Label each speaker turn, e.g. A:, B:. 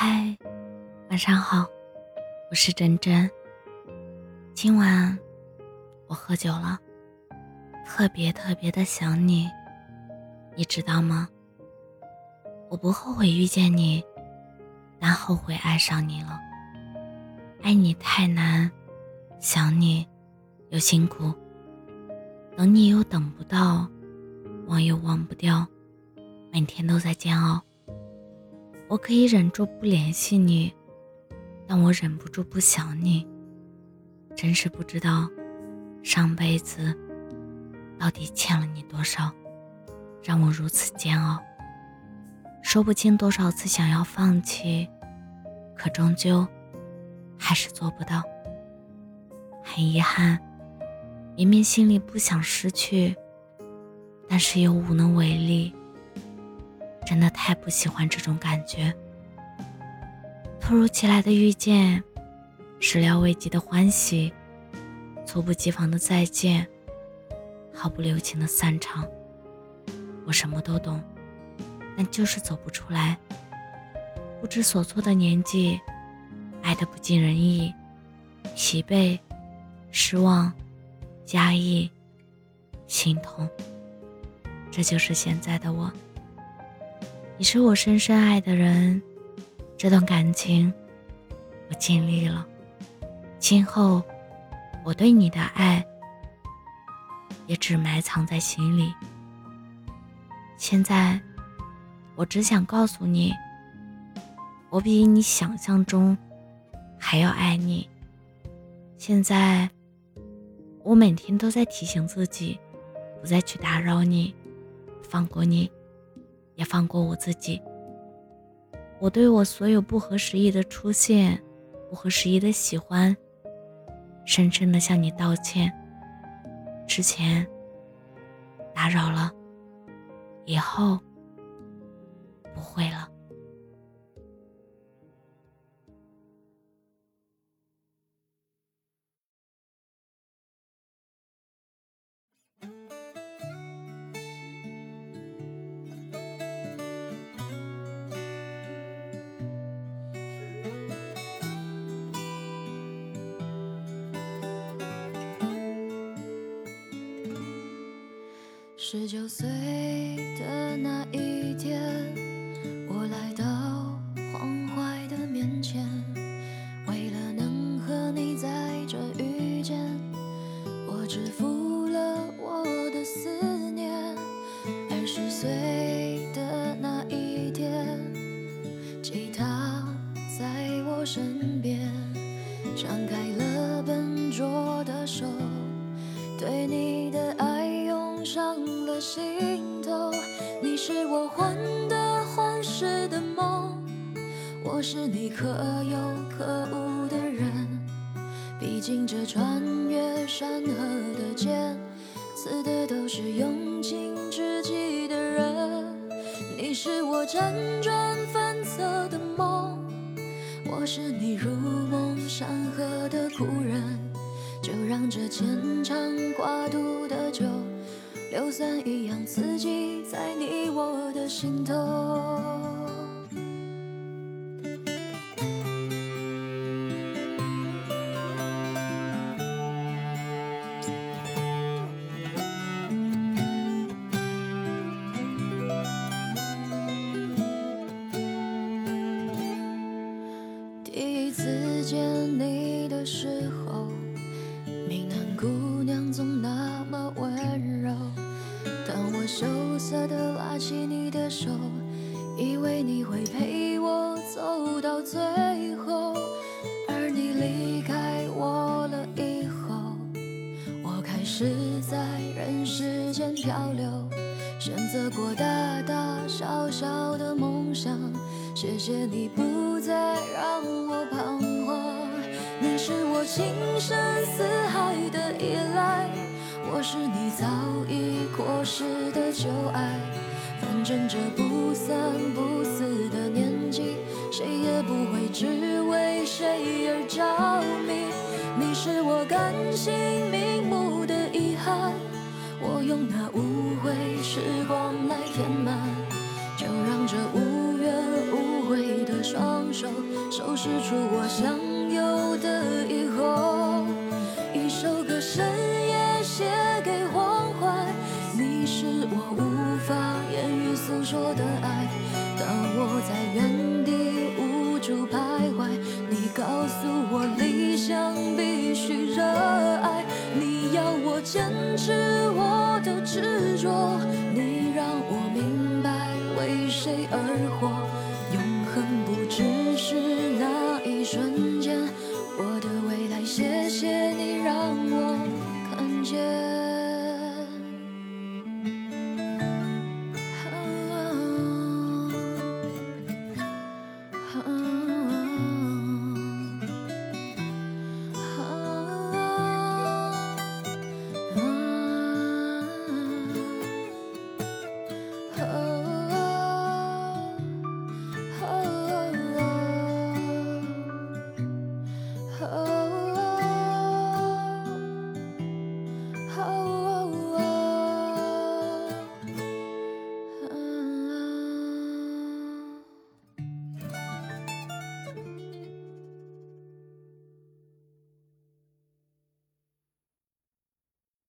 A: 嗨，晚上好，我是真真。今晚我喝酒了，特别特别的想你，你知道吗？我不后悔遇见你，但后悔爱上你了。爱你太难，想你又辛苦，等你又等不到，忘又忘不掉，每天都在煎熬。我可以忍住不联系你，但我忍不住不想你。真是不知道，上辈子到底欠了你多少，让我如此煎熬。说不清多少次想要放弃，可终究还是做不到。很遗憾，明明心里不想失去，但是又无能为力。真的太不喜欢这种感觉。突如其来的遇见，始料未及的欢喜，猝不及防的再见，毫不留情的散场。我什么都懂，但就是走不出来。不知所措的年纪，爱的不尽人意，疲惫、失望、压抑、心痛，这就是现在的我。你是我深深爱的人，这段感情我尽力了。今后我对你的爱也只埋藏在心里。现在我只想告诉你，我比你想象中还要爱你。现在我每天都在提醒自己，不再去打扰你，放过你。也放过我自己。我对我所有不合时宜的出现，不合时宜的喜欢，深深的向你道歉。之前打扰了，以后不会了。
B: 十九岁的那一天，我来到是我患得患失的梦，我是你可有可无的人。毕竟这穿越山河的剑，刺的都是用尽知己的人。你是我辗转反侧的梦，我是你如梦山河的故人。就让这牵肠挂肚的酒。硫酸一样刺激在你我的心头。第一次见你的时候，的拉起你的手，以为你会陪我走到最后，而你离开我了以后，我开始在人世间漂流，选择过大大小小的梦想。谢谢你不再让我彷徨，你是我情深似海的依赖。我是你早已过时的旧爱，反正这不三不四的年纪，谁也不会只为谁而着迷。你是我甘心瞑目的遗憾，我用那无悔时光来填满，就让这无怨无悔的双手。收拾出我想有的以后。说的爱当我在原地无助徘徊你告诉我理想必须热爱你要我坚持我的执着。你让我明白为谁而活。永恒不只是那一瞬间我的未来谢谢你让我看见。